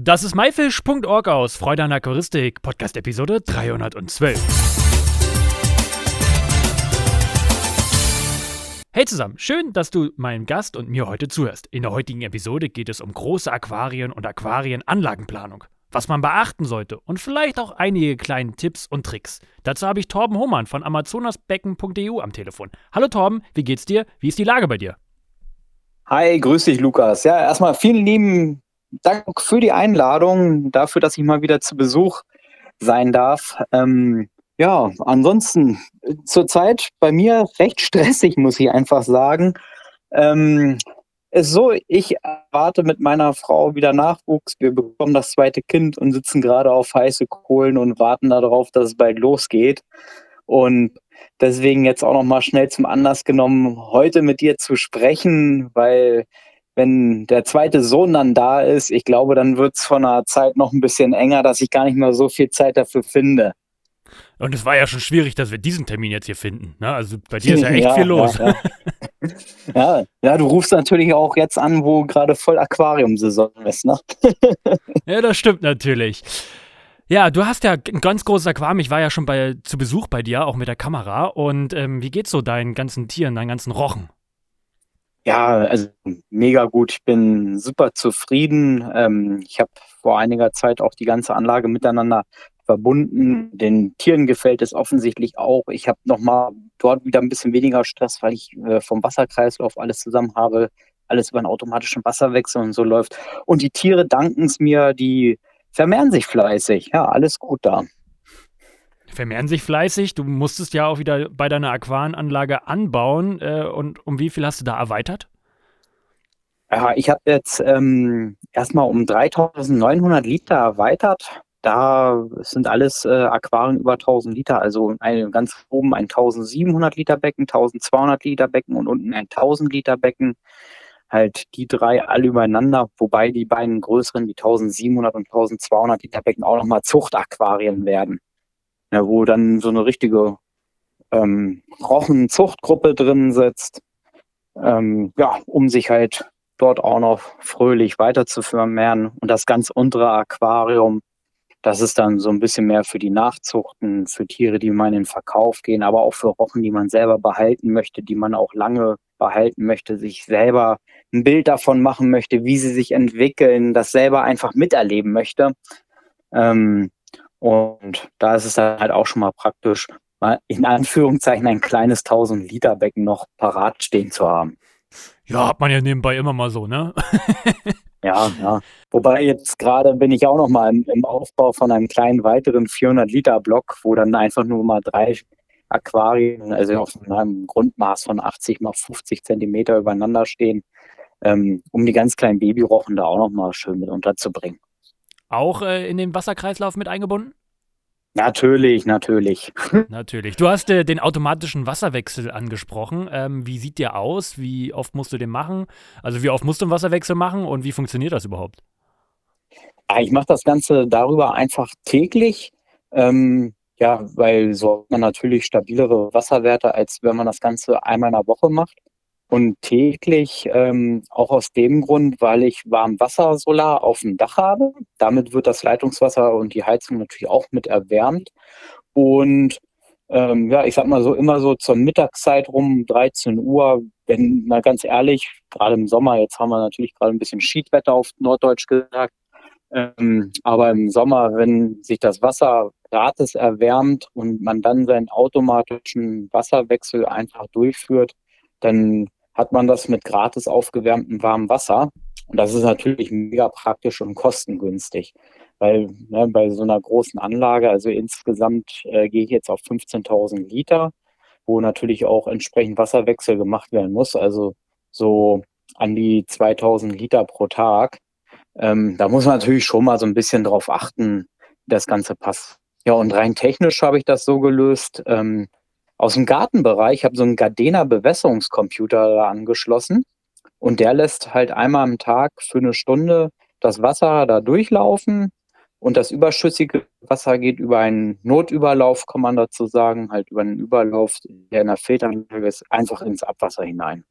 Das ist myfish.org aus Freude an Aquaristik, Podcast-Episode 312. Hey zusammen, schön, dass du meinem Gast und mir heute zuhörst. In der heutigen Episode geht es um große Aquarien und Aquarienanlagenplanung. Was man beachten sollte und vielleicht auch einige kleine Tipps und Tricks. Dazu habe ich Torben Hohmann von amazonasbecken.eu am Telefon. Hallo Torben, wie geht's dir? Wie ist die Lage bei dir? Hi, grüß dich, Lukas. Ja, erstmal vielen lieben Dank für die Einladung, dafür, dass ich mal wieder zu Besuch sein darf. Ähm, ja, ansonsten zurzeit bei mir recht stressig, muss ich einfach sagen. Ähm, ist so, ich erwarte mit meiner Frau wieder Nachwuchs. Wir bekommen das zweite Kind und sitzen gerade auf heiße Kohlen und warten darauf, dass es bald losgeht. Und deswegen jetzt auch noch mal schnell zum Anlass genommen, heute mit dir zu sprechen, weil wenn der zweite Sohn dann da ist, ich glaube, dann wird es von der Zeit noch ein bisschen enger, dass ich gar nicht mehr so viel Zeit dafür finde. Und es war ja schon schwierig, dass wir diesen Termin jetzt hier finden. Ne? Also bei dir ist ja echt ja, viel los. Ja, ja. ja, du rufst natürlich auch jetzt an, wo gerade voll Aquariumsaison ist. Ne? ja, das stimmt natürlich. Ja, du hast ja ein ganz großes Aquarium. Ich war ja schon bei, zu Besuch bei dir, auch mit der Kamera. Und ähm, wie geht's so deinen ganzen Tieren, deinen ganzen Rochen? Ja, also mega gut. Ich bin super zufrieden. Ähm, ich habe vor einiger Zeit auch die ganze Anlage miteinander verbunden. Den Tieren gefällt es offensichtlich auch. Ich habe nochmal dort wieder ein bisschen weniger Stress, weil ich äh, vom Wasserkreislauf alles zusammen habe, alles über einen automatischen Wasserwechsel und so läuft. Und die Tiere danken es mir, die vermehren sich fleißig. Ja, alles gut da. Vermehren sich fleißig. Du musstest ja auch wieder bei deiner Aquarenanlage anbauen. Äh, und um wie viel hast du da erweitert? Ja, ich habe jetzt ähm, erstmal um 3900 Liter erweitert. Da sind alles äh, Aquarien über 1000 Liter, also ein, ganz oben ein 1700 Liter Becken, 1200 Liter Becken und unten ein 1000 Liter Becken halt die drei alle übereinander, wobei die beiden größeren, die 1700 und 1200 Liter Becken auch nochmal Zuchtaquarien werden. Ja, wo dann so eine richtige ähm, Rochenzuchtgruppe drin sitzt, ähm, ja, um sich halt dort auch noch fröhlich weiter zu vermehren. Und das ganz untere Aquarium, das ist dann so ein bisschen mehr für die Nachzuchten, für Tiere, die man in den Verkauf gehen, aber auch für Rochen, die man selber behalten möchte, die man auch lange behalten möchte, sich selber ein Bild davon machen möchte, wie sie sich entwickeln, das selber einfach miterleben möchte. Ähm, und da ist es dann halt auch schon mal praktisch, mal in Anführungszeichen ein kleines 1000 Liter Becken noch parat stehen zu haben. Ja, hat man ja nebenbei immer mal so, ne? ja, ja. Wobei jetzt gerade bin ich auch noch mal im, im Aufbau von einem kleinen weiteren 400 Liter Block, wo dann einfach nur mal drei Aquarien, also auf einem Grundmaß von 80 mal 50 Zentimeter übereinander stehen, ähm, um die ganz kleinen Babyrochen da auch noch mal schön mit unterzubringen. Auch äh, in den Wasserkreislauf mit eingebunden? Natürlich, natürlich. natürlich. Du hast äh, den automatischen Wasserwechsel angesprochen. Ähm, wie sieht der aus? Wie oft musst du den machen? Also wie oft musst du einen Wasserwechsel machen und wie funktioniert das überhaupt? Ich mache das Ganze darüber einfach täglich. Ähm, ja, weil so hat man natürlich stabilere Wasserwerte, als wenn man das Ganze einmal in der Woche macht. Und täglich ähm, auch aus dem Grund, weil ich Warmwassersolar auf dem Dach habe. Damit wird das Leitungswasser und die Heizung natürlich auch mit erwärmt. Und ähm, ja, ich sag mal so, immer so zur Mittagszeit rum, 13 Uhr, wenn, mal ganz ehrlich, gerade im Sommer, jetzt haben wir natürlich gerade ein bisschen Schiedwetter auf Norddeutsch gesagt, ähm, aber im Sommer, wenn sich das Wasser gratis erwärmt und man dann seinen automatischen Wasserwechsel einfach durchführt, dann hat man das mit gratis aufgewärmtem warmem Wasser. Und das ist natürlich mega praktisch und kostengünstig. Weil ne, bei so einer großen Anlage, also insgesamt äh, gehe ich jetzt auf 15.000 Liter, wo natürlich auch entsprechend Wasserwechsel gemacht werden muss. Also so an die 2000 Liter pro Tag. Ähm, da muss man natürlich schon mal so ein bisschen drauf achten, wie das Ganze passt. Ja, und rein technisch habe ich das so gelöst. Ähm, aus dem Gartenbereich, ich habe so einen Gardena Bewässerungscomputer da angeschlossen und der lässt halt einmal am Tag für eine Stunde das Wasser da durchlaufen und das überschüssige Wasser geht über einen Notüberlauf, kann man dazu sagen, halt über einen Überlauf, der in der Filteranlage ist, einfach ins Abwasser hinein.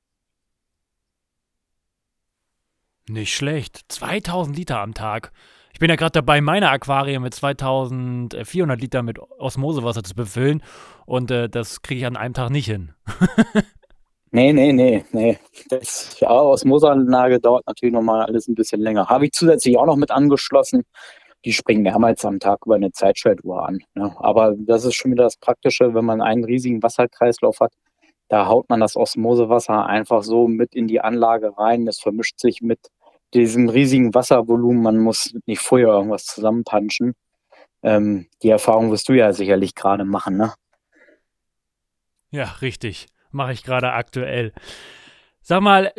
Nicht schlecht. 2000 Liter am Tag. Ich bin ja gerade dabei, meine Aquarien mit 2400 Liter mit Osmosewasser zu befüllen und äh, das kriege ich an einem Tag nicht hin. nee, nee, nee, nee. Das ja, Osmoseanlage dauert natürlich nochmal alles ein bisschen länger. Habe ich zusätzlich auch noch mit angeschlossen. Die springen mehrmals am Tag über eine Zeitschaltuhr an. Ne? Aber das ist schon wieder das Praktische, wenn man einen riesigen Wasserkreislauf hat. Da haut man das Osmosewasser einfach so mit in die Anlage rein. Das vermischt sich mit diesem riesigen Wasservolumen, man muss nicht vorher irgendwas zusammenpanschen. Ähm, die Erfahrung wirst du ja sicherlich gerade machen, ne? Ja, richtig. Mache ich gerade aktuell. Sag mal,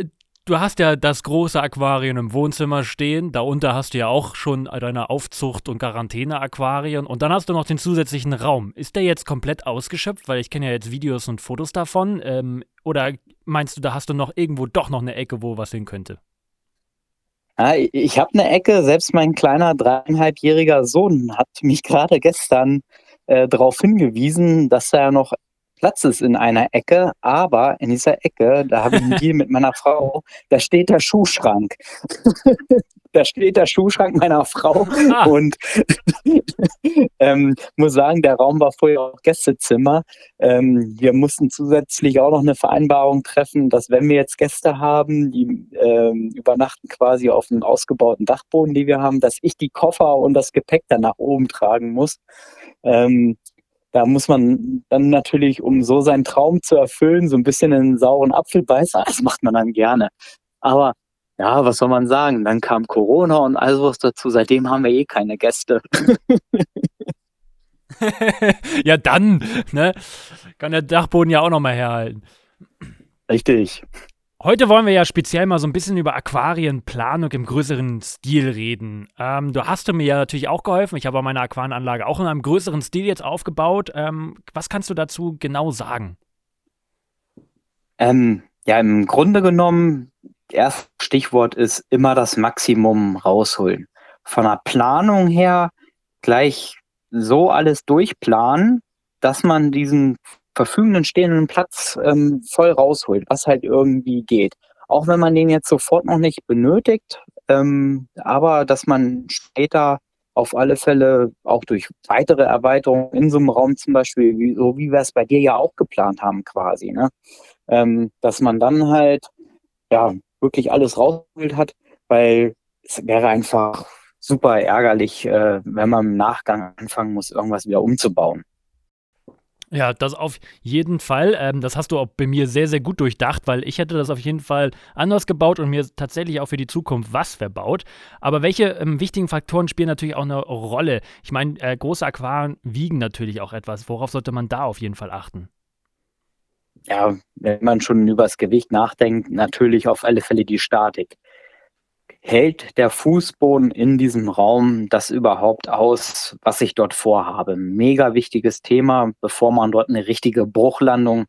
du hast ja das große Aquarium im Wohnzimmer stehen. Darunter hast du ja auch schon deine Aufzucht- und Quarantäne-Aquarien. Und dann hast du noch den zusätzlichen Raum. Ist der jetzt komplett ausgeschöpft? Weil ich kenne ja jetzt Videos und Fotos davon. Ähm, oder meinst du, da hast du noch irgendwo doch noch eine Ecke, wo was hin könnte? Ja, ich habe eine Ecke, selbst mein kleiner dreieinhalbjähriger Sohn hat mich gerade gestern äh, darauf hingewiesen, dass da ja noch Platz ist in einer Ecke, aber in dieser Ecke, da habe ich einen Deal mit meiner Frau, da steht der Schuhschrank. da steht der Schuhschrank meiner Frau ah. und ähm, muss sagen, der Raum war vorher auch Gästezimmer. Ähm, wir mussten zusätzlich auch noch eine Vereinbarung treffen, dass wenn wir jetzt Gäste haben, die ähm, übernachten quasi auf einem ausgebauten Dachboden, die wir haben, dass ich die Koffer und das Gepäck dann nach oben tragen muss. Ähm, da muss man dann natürlich, um so seinen Traum zu erfüllen, so ein bisschen einen sauren Apfel beißen. Das macht man dann gerne. Aber ja, was soll man sagen? Dann kam Corona und all was dazu. Seitdem haben wir eh keine Gäste. ja, dann, ne? Kann der Dachboden ja auch nochmal herhalten. Richtig. Heute wollen wir ja speziell mal so ein bisschen über Aquarienplanung im größeren Stil reden. Ähm, du hast mir ja natürlich auch geholfen. Ich habe meine Aquarienanlage auch in einem größeren Stil jetzt aufgebaut. Ähm, was kannst du dazu genau sagen? Ähm, ja, im Grunde genommen, erstes Stichwort ist immer das Maximum rausholen. Von der Planung her gleich so alles durchplanen, dass man diesen verfügenden stehenden Platz ähm, voll rausholt, was halt irgendwie geht. Auch wenn man den jetzt sofort noch nicht benötigt, ähm, aber dass man später auf alle Fälle auch durch weitere Erweiterungen in so einem Raum zum Beispiel, wie, so wie wir es bei dir ja auch geplant haben quasi, ne? Ähm, dass man dann halt ja wirklich alles rausgeholt hat, weil es wäre einfach super ärgerlich, äh, wenn man im Nachgang anfangen muss, irgendwas wieder umzubauen. Ja, das auf jeden Fall. Ähm, das hast du auch bei mir sehr, sehr gut durchdacht, weil ich hätte das auf jeden Fall anders gebaut und mir tatsächlich auch für die Zukunft was verbaut. Aber welche ähm, wichtigen Faktoren spielen natürlich auch eine Rolle? Ich meine, äh, große Aquarien wiegen natürlich auch etwas. Worauf sollte man da auf jeden Fall achten? Ja, wenn man schon über das Gewicht nachdenkt, natürlich auf alle Fälle die Statik hält der Fußboden in diesem Raum das überhaupt aus, was ich dort vorhabe? Mega wichtiges Thema, bevor man dort eine richtige Bruchlandung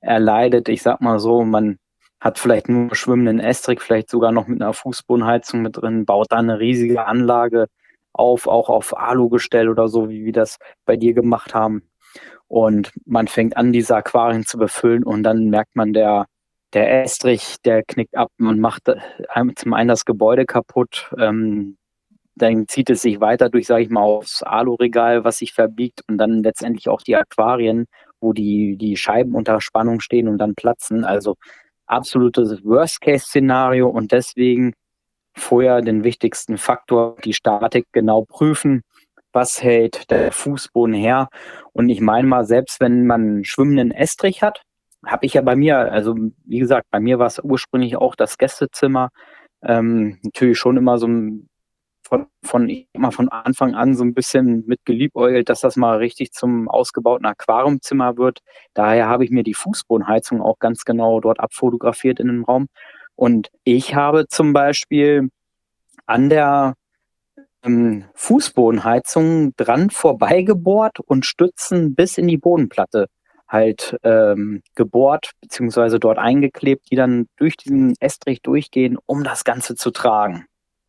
erleidet. Ich sag mal so, man hat vielleicht nur schwimmenden Estrich, vielleicht sogar noch mit einer Fußbodenheizung mit drin, baut da eine riesige Anlage auf, auch auf Alugestell oder so, wie wir das bei dir gemacht haben. Und man fängt an, diese Aquarien zu befüllen und dann merkt man, der der Estrich, der knickt ab und macht äh, zum einen das Gebäude kaputt. Ähm, dann zieht es sich weiter durch, sage ich mal, aufs Aluregal, was sich verbiegt und dann letztendlich auch die Aquarien, wo die, die Scheiben unter Spannung stehen und dann platzen. Also absolutes Worst-Case-Szenario und deswegen vorher den wichtigsten Faktor, die Statik genau prüfen. Was hält der Fußboden her? Und ich meine mal, selbst wenn man einen schwimmenden Estrich hat, habe ich ja bei mir, also wie gesagt, bei mir war es ursprünglich auch das Gästezimmer. Ähm, natürlich schon immer so ein, von, von, immer von Anfang an so ein bisschen mit geliebäugelt, dass das mal richtig zum ausgebauten Aquariumzimmer wird. Daher habe ich mir die Fußbodenheizung auch ganz genau dort abfotografiert in dem Raum. Und ich habe zum Beispiel an der ähm, Fußbodenheizung dran vorbeigebohrt und Stützen bis in die Bodenplatte halt ähm, gebohrt beziehungsweise dort eingeklebt, die dann durch diesen Estrich durchgehen, um das Ganze zu tragen.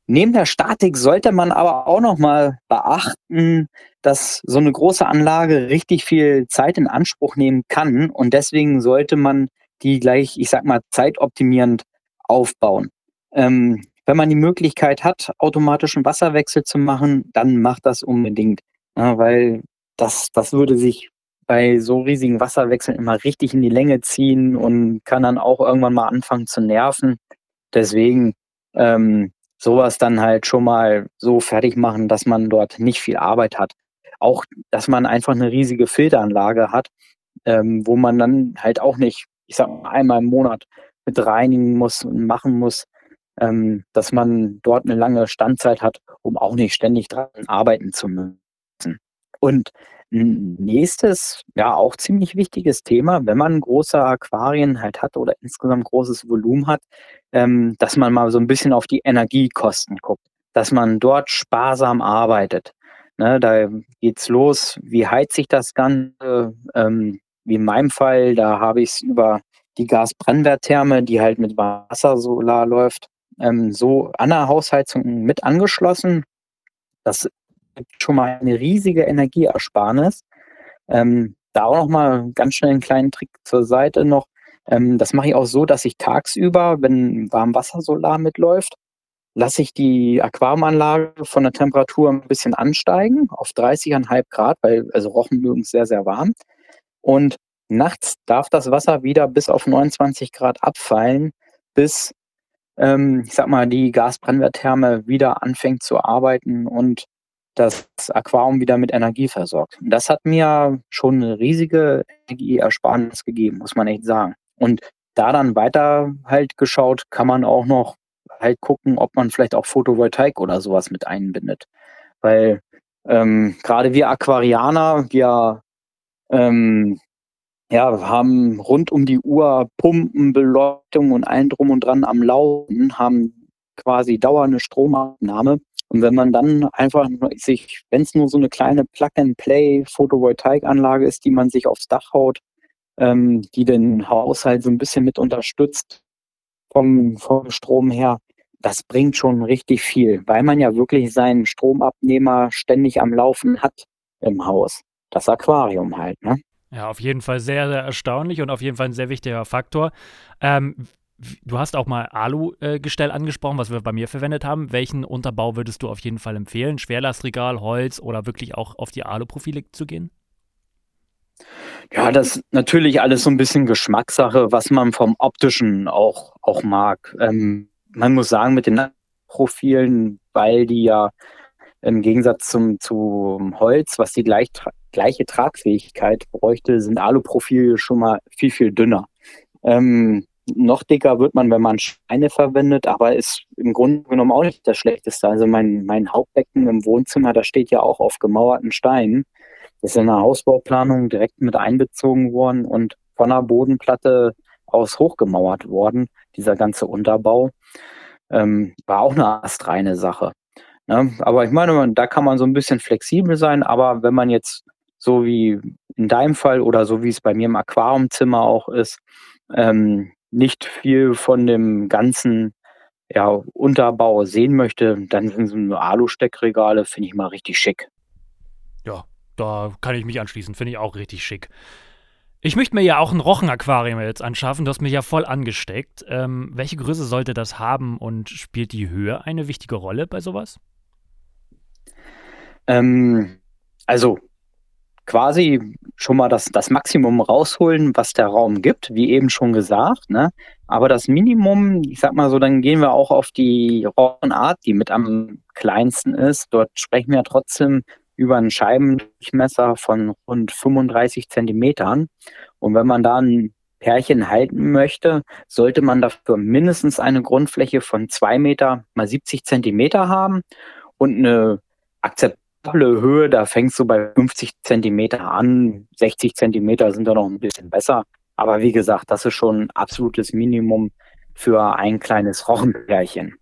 Neben der Statik sollte man aber auch noch mal beachten, dass so eine große Anlage richtig viel Zeit in Anspruch nehmen kann und deswegen sollte man die gleich, ich sag mal, zeitoptimierend aufbauen. Ähm, wenn man die Möglichkeit hat, automatischen Wasserwechsel zu machen, dann macht das unbedingt. Ja, weil das, das würde sich bei so riesigen Wasserwechseln immer richtig in die Länge ziehen und kann dann auch irgendwann mal anfangen zu nerven. Deswegen ähm, sowas dann halt schon mal so fertig machen, dass man dort nicht viel Arbeit hat. Auch, dass man einfach eine riesige Filteranlage hat, ähm, wo man dann halt auch nicht, ich sag mal, einmal im Monat mit reinigen muss und machen muss, ähm, dass man dort eine lange Standzeit hat, um auch nicht ständig dran arbeiten zu müssen. Und nächstes, ja auch ziemlich wichtiges Thema, wenn man große Aquarien halt hat oder insgesamt großes Volumen hat, ähm, dass man mal so ein bisschen auf die Energiekosten guckt, dass man dort sparsam arbeitet. Ne, da geht's los, wie heizt sich das Ganze? Ähm, wie in meinem Fall, da habe ich es über die Gasbrennwerttherme, die halt mit Wassersolar läuft, ähm, so an der Hausheizung mit angeschlossen. Das schon mal eine riesige Energieersparnis. Ähm, da auch noch mal ganz schnell einen kleinen Trick zur Seite noch. Ähm, das mache ich auch so, dass ich tagsüber, wenn Warmwassersolar mitläuft, lasse ich die Aquariumanlage von der Temperatur ein bisschen ansteigen auf 30,5 Grad, weil also Rochen mögen sehr, sehr warm. Und nachts darf das Wasser wieder bis auf 29 Grad abfallen, bis, ähm, ich sag mal, die Gasbrennwerttherme wieder anfängt zu arbeiten und das Aquarium wieder mit Energie versorgt. Das hat mir schon eine riesige Energieersparnis gegeben, muss man echt sagen. Und da dann weiter halt geschaut, kann man auch noch halt gucken, ob man vielleicht auch Photovoltaik oder sowas mit einbindet. Weil ähm, gerade wir Aquarianer, wir ähm, ja, haben rund um die Uhr Pumpen, Beleuchtung und allen drum und dran am Laufen, haben quasi dauernde Stromabnahme. Und wenn man dann einfach sich, wenn es nur so eine kleine Plug-and-Play-Photovoltaikanlage ist, die man sich aufs Dach haut, ähm, die den Haushalt so ein bisschen mit unterstützt vom, vom Strom her, das bringt schon richtig viel, weil man ja wirklich seinen Stromabnehmer ständig am Laufen hat im Haus. Das Aquarium halt, ne? Ja, auf jeden Fall sehr, sehr erstaunlich und auf jeden Fall ein sehr wichtiger Faktor. Ähm, du hast auch mal Alu-Gestell angesprochen, was wir bei mir verwendet haben. Welchen Unterbau würdest du auf jeden Fall empfehlen? Schwerlastregal, Holz oder wirklich auch auf die Aluprofile zu gehen? Ja, das ist natürlich alles so ein bisschen Geschmackssache, was man vom Optischen auch, auch mag. Ähm, man muss sagen, mit den Profilen, weil die ja im Gegensatz zum, zum Holz, was die gleich, gleiche Tragfähigkeit bräuchte, sind Aluprofile schon mal viel, viel dünner. Ähm, noch dicker wird man, wenn man Steine verwendet, aber ist im Grunde genommen auch nicht das Schlechteste. Also mein, mein Hauptbecken im Wohnzimmer, das steht ja auch auf gemauerten Steinen. Das ist in der Hausbauplanung direkt mit einbezogen worden und von der Bodenplatte aus hochgemauert worden, dieser ganze Unterbau. Ähm, war auch eine astreine Sache. Ne? Aber ich meine, da kann man so ein bisschen flexibel sein, aber wenn man jetzt so wie in deinem Fall oder so wie es bei mir im Aquariumzimmer auch ist, ähm, nicht viel von dem ganzen ja, Unterbau sehen möchte, dann sind so Alu-Steckregale, finde ich mal richtig schick. Ja, da kann ich mich anschließen, finde ich auch richtig schick. Ich möchte mir ja auch ein Rochenaquarium jetzt anschaffen. Du hast mich ja voll angesteckt. Ähm, welche Größe sollte das haben und spielt die Höhe eine wichtige Rolle bei sowas? Ähm, also quasi schon mal das, das Maximum rausholen, was der Raum gibt, wie eben schon gesagt. Ne? Aber das Minimum, ich sag mal so, dann gehen wir auch auf die Rauchenart, die mit am kleinsten ist. Dort sprechen wir trotzdem über einen Scheibendurchmesser von rund 35 Zentimetern. Und wenn man da ein Pärchen halten möchte, sollte man dafür mindestens eine Grundfläche von 2 Meter mal 70 Zentimeter haben und eine akzept Höhe, da fängst du bei 50 Zentimeter an, 60 Zentimeter sind da noch ein bisschen besser. Aber wie gesagt, das ist schon ein absolutes Minimum für ein kleines Rochenpärchen.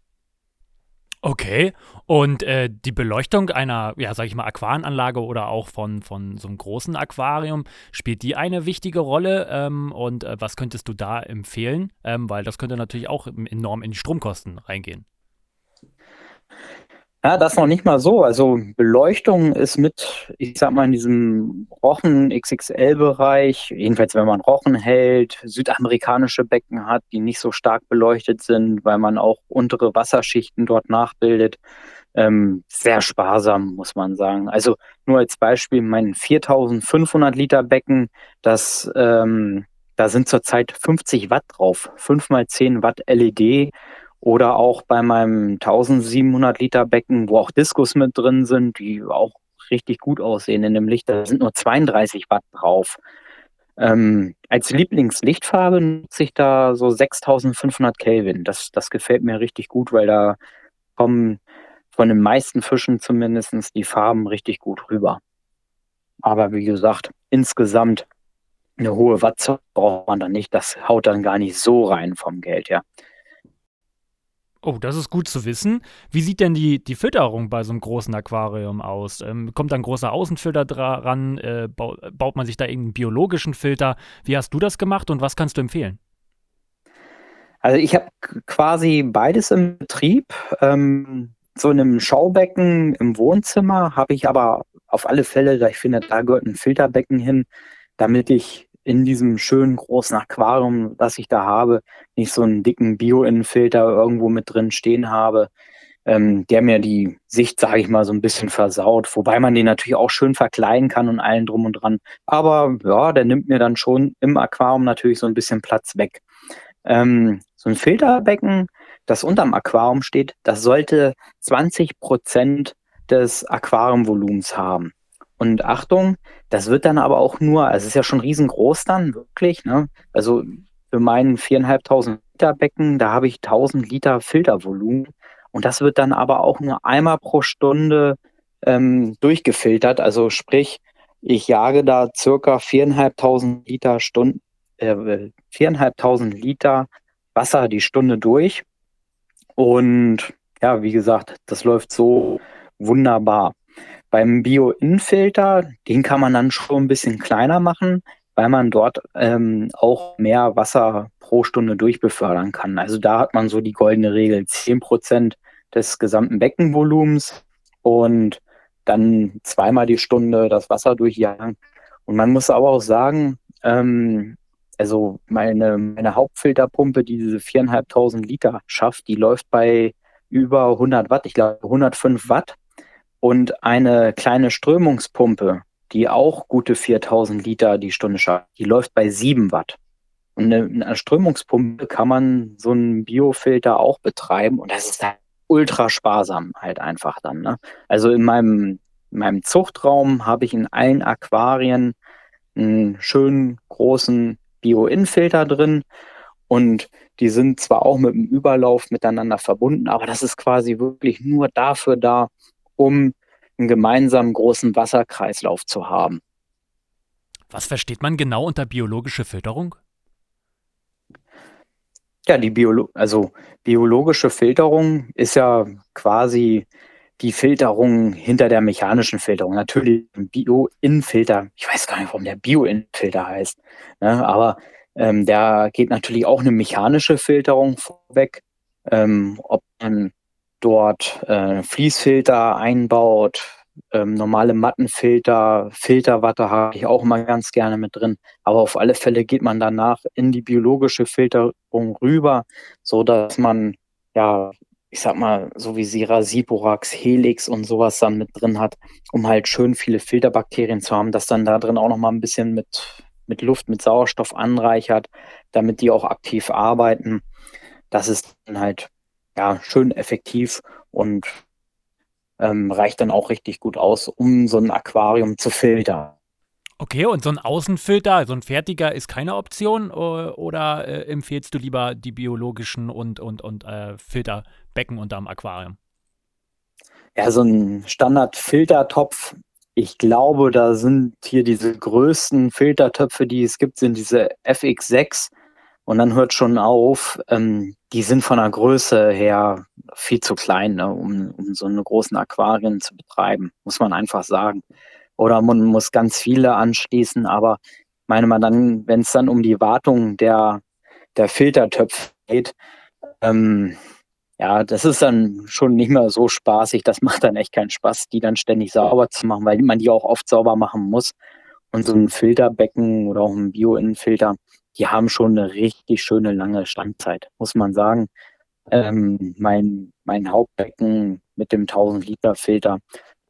Okay, und äh, die Beleuchtung einer, ja, sag ich mal, Aquarienanlage oder auch von, von so einem großen Aquarium, spielt die eine wichtige Rolle? Ähm, und äh, was könntest du da empfehlen? Ähm, weil das könnte natürlich auch enorm in die Stromkosten reingehen. Ja, das noch nicht mal so. Also Beleuchtung ist mit, ich sag mal, in diesem Rochen XXL-Bereich, jedenfalls wenn man Rochen hält, südamerikanische Becken hat, die nicht so stark beleuchtet sind, weil man auch untere Wasserschichten dort nachbildet, ähm, sehr sparsam, muss man sagen. Also nur als Beispiel, mein 4500 Liter Becken, das, ähm, da sind zurzeit 50 Watt drauf, 5 mal 10 Watt LED oder auch bei meinem 1700 Liter Becken, wo auch Diskus mit drin sind, die auch richtig gut aussehen in dem Licht. Da sind nur 32 Watt drauf. Ähm, als Lieblingslichtfarbe nutze ich da so 6500 Kelvin. Das, das gefällt mir richtig gut, weil da kommen von den meisten Fischen zumindest die Farben richtig gut rüber. Aber wie gesagt, insgesamt eine hohe Wattzahl braucht man dann nicht. Das haut dann gar nicht so rein vom Geld, ja. Oh, das ist gut zu wissen. Wie sieht denn die, die Fütterung bei so einem großen Aquarium aus? Ähm, kommt da ein großer Außenfilter dran? Äh, baut, man sich da irgendeinen biologischen Filter? Wie hast du das gemacht und was kannst du empfehlen? Also ich habe quasi beides im Betrieb. Ähm, so in einem Schaubecken im Wohnzimmer habe ich aber auf alle Fälle, da ich finde, da gehört ein Filterbecken hin, damit ich in diesem schönen großen Aquarium, das ich da habe, nicht so einen dicken Bio-Innenfilter irgendwo mit drin stehen habe, ähm, der mir die Sicht, sage ich mal, so ein bisschen versaut. Wobei man den natürlich auch schön verkleiden kann und allen drum und dran. Aber ja, der nimmt mir dann schon im Aquarium natürlich so ein bisschen Platz weg. Ähm, so ein Filterbecken, das unterm Aquarium steht, das sollte 20 Prozent des Aquariumvolumens haben. Und Achtung, das wird dann aber auch nur, also es ist ja schon riesengroß dann, wirklich, ne? Also für meinen viereinhalbtausend Liter Becken, da habe ich 1000 Liter Filtervolumen. Und das wird dann aber auch nur einmal pro Stunde ähm, durchgefiltert. Also sprich, ich jage da circa viereinhalbtausend Liter Stunden, äh, viereinhalbtausend Liter Wasser die Stunde durch. Und ja, wie gesagt, das läuft so wunderbar. Beim Bio-Innenfilter, den kann man dann schon ein bisschen kleiner machen, weil man dort ähm, auch mehr Wasser pro Stunde durchbefördern kann. Also da hat man so die goldene Regel, 10% des gesamten Beckenvolumens und dann zweimal die Stunde das Wasser durchjagen. Und man muss aber auch sagen, ähm, also meine, meine Hauptfilterpumpe, die diese 4.500 Liter schafft, die läuft bei über 100 Watt, ich glaube 105 Watt und eine kleine Strömungspumpe, die auch gute 4000 Liter die Stunde schafft, die läuft bei 7 Watt. Und eine, eine Strömungspumpe kann man so einen Biofilter auch betreiben und das ist dann ultra sparsam halt einfach dann. Ne? Also in meinem, in meinem Zuchtraum habe ich in allen Aquarien einen schönen großen Bio-In-Filter drin und die sind zwar auch mit dem Überlauf miteinander verbunden, aber das ist quasi wirklich nur dafür da, um einen gemeinsamen großen Wasserkreislauf zu haben. Was versteht man genau unter biologische Filterung? Ja, die Biolo also biologische Filterung ist ja quasi die Filterung hinter der mechanischen Filterung. Natürlich ein Bio-In-Filter. Ich weiß gar nicht, warum der Bio-In-Filter heißt. Ne? Aber ähm, da geht natürlich auch eine mechanische Filterung vorweg. Ähm, ob man dort äh, Fließfilter einbaut, ähm, normale Mattenfilter, Filterwatte habe ich auch immer ganz gerne mit drin. Aber auf alle Fälle geht man danach in die biologische Filterung rüber, so dass man ja, ich sag mal, so wie Sira, Siporax, Helix und sowas dann mit drin hat, um halt schön viele Filterbakterien zu haben, dass dann da drin auch noch mal ein bisschen mit mit Luft, mit Sauerstoff anreichert, damit die auch aktiv arbeiten. Das ist dann halt ja, schön effektiv und ähm, reicht dann auch richtig gut aus, um so ein Aquarium zu filtern. Okay, und so ein Außenfilter, so ein fertiger ist keine Option oder äh, empfehlst du lieber die biologischen und, und, und äh, Filterbecken unterm Aquarium? Ja, so ein Standard-Filtertopf, ich glaube, da sind hier diese größten Filtertöpfe, die es gibt, sind diese FX6 und dann hört schon auf, ähm, die sind von der Größe her viel zu klein, ne, um, um so eine großen Aquarien zu betreiben, muss man einfach sagen. Oder man muss ganz viele anschließen, aber meine man dann, wenn es dann um die Wartung der, der Filtertöpfe geht, ähm, ja, das ist dann schon nicht mehr so spaßig. Das macht dann echt keinen Spaß, die dann ständig sauber zu machen, weil man die auch oft sauber machen muss. Und so ein Filterbecken oder auch ein Bio-Innenfilter, die haben schon eine richtig schöne lange Standzeit, muss man sagen. Ähm, mein, mein Hauptbecken mit dem 1000 Liter Filter,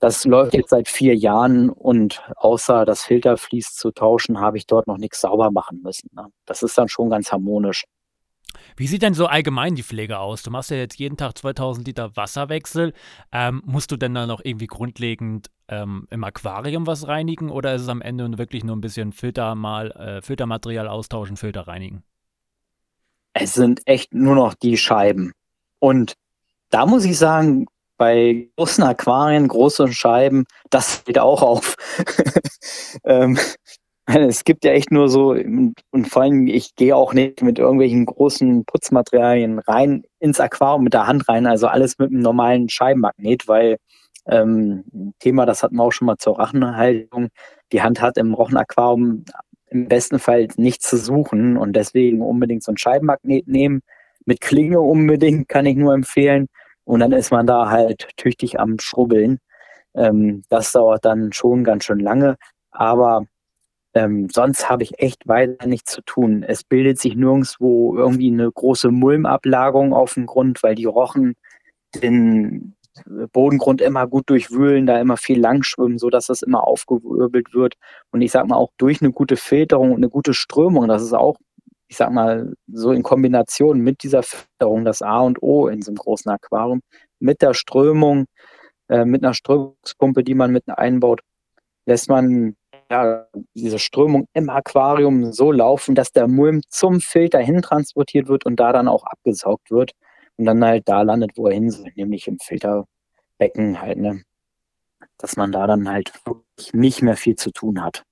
das läuft jetzt seit vier Jahren und außer das Filtervlies zu tauschen, habe ich dort noch nichts sauber machen müssen. Ne? Das ist dann schon ganz harmonisch. Wie sieht denn so allgemein die Pflege aus? Du machst ja jetzt jeden Tag 2000 Liter Wasserwechsel. Ähm, musst du denn dann noch irgendwie grundlegend ähm, im Aquarium was reinigen oder ist es am Ende wirklich nur ein bisschen Filter mal, äh, Filtermaterial austauschen, Filter reinigen? Es sind echt nur noch die Scheiben. Und da muss ich sagen, bei großen Aquarien, großen Scheiben, das fällt auch auf. ähm, es gibt ja echt nur so, und vor allem, ich gehe auch nicht mit irgendwelchen großen Putzmaterialien rein ins Aquarium mit der Hand rein, also alles mit einem normalen Scheibenmagnet, weil ähm, Thema, das hatten wir auch schon mal zur Rachenhaltung, die Hand hat im Rochenaquarium im besten Fall nichts zu suchen und deswegen unbedingt so ein Scheibenmagnet nehmen. Mit Klinge unbedingt kann ich nur empfehlen. Und dann ist man da halt tüchtig am Schrubbeln. Ähm, das dauert dann schon ganz schön lange. Aber ähm, sonst habe ich echt weiter nichts zu tun. Es bildet sich nirgendwo irgendwie eine große Mulmablagerung auf dem Grund, weil die Rochen den Bodengrund immer gut durchwühlen, da immer viel langschwimmen, sodass das immer aufgewirbelt wird. Und ich sag mal auch durch eine gute Filterung und eine gute Strömung, das ist auch, ich sag mal, so in Kombination mit dieser Filterung das A und O in so einem großen Aquarium, mit der Strömung, äh, mit einer Strömungspumpe, die man mit einbaut, lässt man ja, diese Strömung im Aquarium so laufen, dass der Mulm zum Filter hin transportiert wird und da dann auch abgesaugt wird und dann halt da landet, wo er hin soll, nämlich im Filterbecken halt, ne? Dass man da dann halt wirklich nicht mehr viel zu tun hat.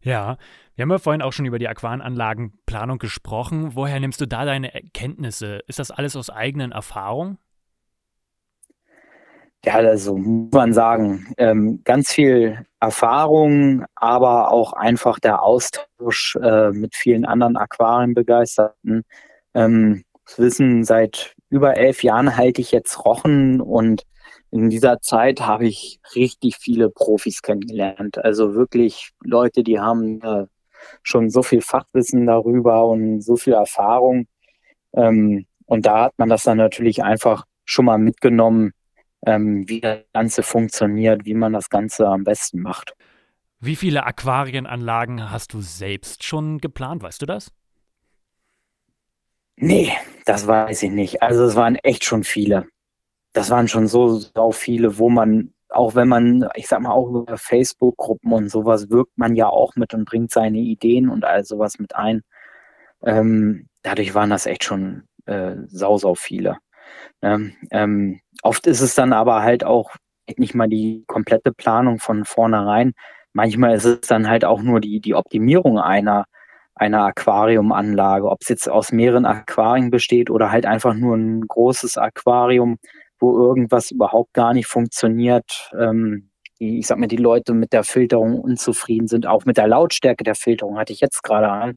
Ja, wir haben ja vorhin auch schon über die Aquarenanlagenplanung gesprochen. Woher nimmst du da deine Erkenntnisse? Ist das alles aus eigenen Erfahrungen? Ja, also muss man sagen, ähm, ganz viel Erfahrung, aber auch einfach der Austausch äh, mit vielen anderen Aquarienbegeisterten. Ähm, Wissen, seit über elf Jahren halte ich jetzt Rochen und in dieser Zeit habe ich richtig viele Profis kennengelernt. Also wirklich Leute, die haben äh, schon so viel Fachwissen darüber und so viel Erfahrung. Ähm, und da hat man das dann natürlich einfach schon mal mitgenommen, ähm, wie das Ganze funktioniert, wie man das Ganze am besten macht. Wie viele Aquarienanlagen hast du selbst schon geplant? Weißt du das? Nee, das weiß ich nicht. Also es waren echt schon viele. Das waren schon so, so viele, wo man, auch wenn man, ich sag mal, auch über Facebook-Gruppen und sowas wirkt man ja auch mit und bringt seine Ideen und all sowas mit ein. Ähm, dadurch waren das echt schon äh, sau, sau viele. Ähm, ähm, oft ist es dann aber halt auch nicht mal die komplette Planung von vornherein. Manchmal ist es dann halt auch nur die, die Optimierung einer einer Aquariumanlage, ob es jetzt aus mehreren Aquarien besteht oder halt einfach nur ein großes Aquarium, wo irgendwas überhaupt gar nicht funktioniert. Ähm, ich sag mal, die Leute mit der Filterung unzufrieden sind, auch mit der Lautstärke der Filterung hatte ich jetzt gerade an.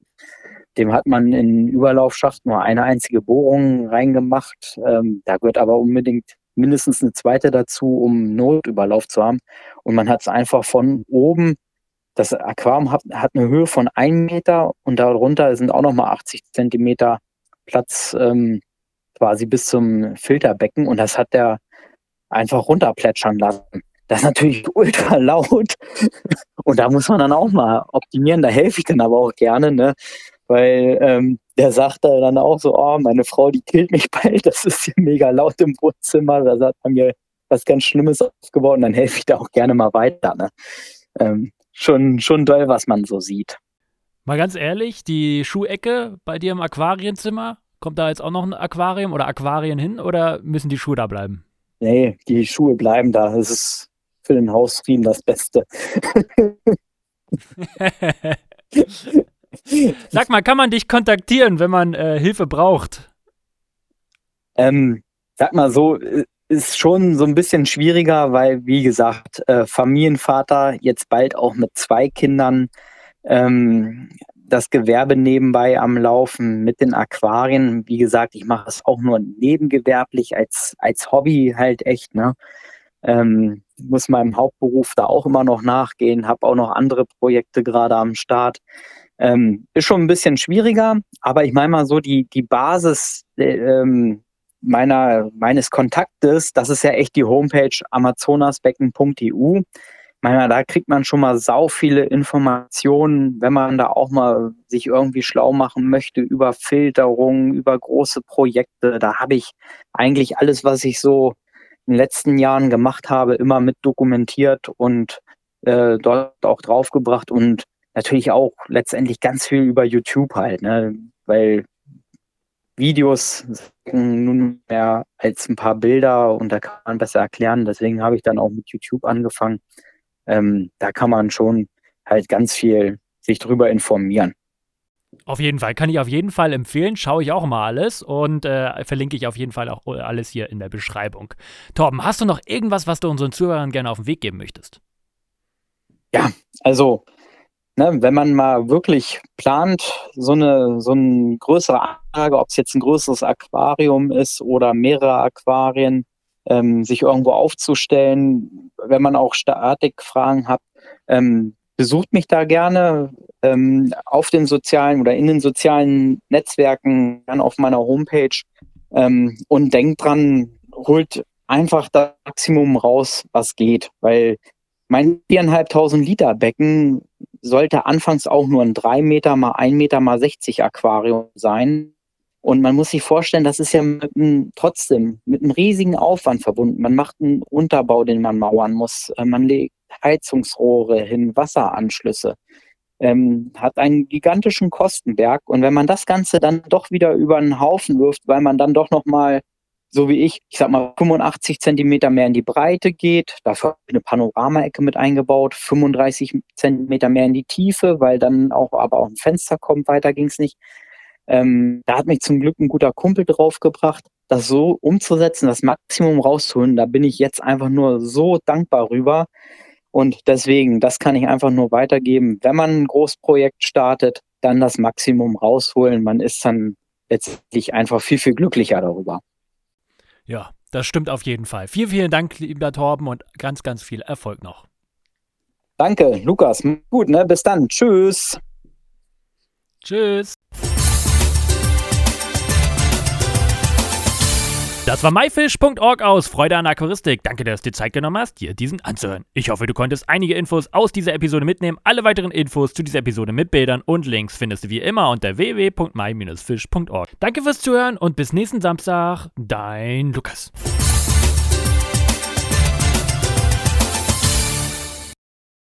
Dem hat man in Überlaufschacht nur eine einzige Bohrung reingemacht. Ähm, da gehört aber unbedingt mindestens eine zweite dazu, um Notüberlauf zu haben. Und man hat es einfach von oben das Aquarium hat, hat eine Höhe von 1 Meter und darunter sind auch nochmal 80 Zentimeter Platz ähm, quasi bis zum Filterbecken und das hat der einfach runterplätschern lassen. Das ist natürlich ultra laut und da muss man dann auch mal optimieren. Da helfe ich dann aber auch gerne, ne? Weil ähm, der sagt dann auch so, oh, meine Frau, die killt mich bald, das ist hier mega laut im Wohnzimmer, da hat man mir was ganz Schlimmes aufgebaut und dann helfe ich da auch gerne mal weiter. Ne? Ähm, schon, schon toll, was man so sieht. Mal ganz ehrlich, die Schuhecke bei dir im Aquarienzimmer, kommt da jetzt auch noch ein Aquarium oder Aquarien hin oder müssen die Schuhe da bleiben? Nee, die Schuhe bleiben da. Das ist für den Hausfrieden das Beste. Sag mal, kann man dich kontaktieren, wenn man äh, Hilfe braucht? Ähm, sag mal so, äh, ist schon so ein bisschen schwieriger, weil, wie gesagt, äh, Familienvater, jetzt bald auch mit zwei Kindern, ähm, das Gewerbe nebenbei am Laufen mit den Aquarien. Wie gesagt, ich mache es auch nur nebengewerblich als, als Hobby halt echt. Ne? Ähm, muss meinem Hauptberuf da auch immer noch nachgehen, habe auch noch andere Projekte gerade am Start. Ähm, ist schon ein bisschen schwieriger, aber ich meine mal so, die, die Basis äh, ähm, meiner, meines Kontaktes, das ist ja echt die Homepage amazonasbecken.eu. Meine, da kriegt man schon mal sau viele Informationen, wenn man da auch mal sich irgendwie schlau machen möchte über Filterung, über große Projekte. Da habe ich eigentlich alles, was ich so in den letzten Jahren gemacht habe, immer mit dokumentiert und äh, dort auch draufgebracht und natürlich auch letztendlich ganz viel über YouTube halt, ne? weil Videos nun mehr als ein paar Bilder und da kann man besser erklären. Deswegen habe ich dann auch mit YouTube angefangen. Ähm, da kann man schon halt ganz viel sich drüber informieren. Auf jeden Fall, kann ich auf jeden Fall empfehlen. Schaue ich auch mal alles und äh, verlinke ich auf jeden Fall auch alles hier in der Beschreibung. Torben, hast du noch irgendwas, was du unseren Zuhörern gerne auf den Weg geben möchtest? Ja, also, ne, wenn man mal wirklich plant, so eine, so eine größere Anlage, ob es jetzt ein größeres Aquarium ist oder mehrere Aquarien, ähm, sich irgendwo aufzustellen, wenn man auch Statikfragen hat, ähm, besucht mich da gerne ähm, auf den sozialen oder in den sozialen Netzwerken, dann auf meiner Homepage ähm, und denkt dran, holt einfach das Maximum raus, was geht, weil mein viereinhalbtausend Liter Becken sollte anfangs auch nur ein drei Meter mal ein Meter mal 60 Aquarium sein. Und man muss sich vorstellen, das ist ja mit einem, trotzdem mit einem riesigen Aufwand verbunden. Man macht einen Unterbau, den man mauern muss. Äh, man legt Heizungsrohre hin, Wasseranschlüsse. Ähm, hat einen gigantischen Kostenberg. Und wenn man das Ganze dann doch wieder über einen Haufen wirft, weil man dann doch nochmal, so wie ich, ich sag mal 85 Zentimeter mehr in die Breite geht, dafür habe ich eine Panoramaecke mit eingebaut, 35 Zentimeter mehr in die Tiefe, weil dann auch aber auch ein Fenster kommt, weiter ging es nicht. Ähm, da hat mich zum Glück ein guter Kumpel draufgebracht, das so umzusetzen, das Maximum rauszuholen. Da bin ich jetzt einfach nur so dankbar rüber. Und deswegen, das kann ich einfach nur weitergeben. Wenn man ein Großprojekt startet, dann das Maximum rausholen. Man ist dann letztlich einfach viel, viel glücklicher darüber. Ja, das stimmt auf jeden Fall. Vielen, vielen Dank, lieber Torben, und ganz, ganz viel Erfolg noch. Danke, Lukas. Gut, ne? Bis dann. Tschüss. Tschüss. Das war myfish.org aus Freude an Aquaristik. Danke, dass du dir Zeit genommen hast, dir diesen anzuhören. Ich hoffe, du konntest einige Infos aus dieser Episode mitnehmen. Alle weiteren Infos zu dieser Episode mit Bildern und Links findest du wie immer unter www.my-fish.org. Danke fürs Zuhören und bis nächsten Samstag, dein Lukas.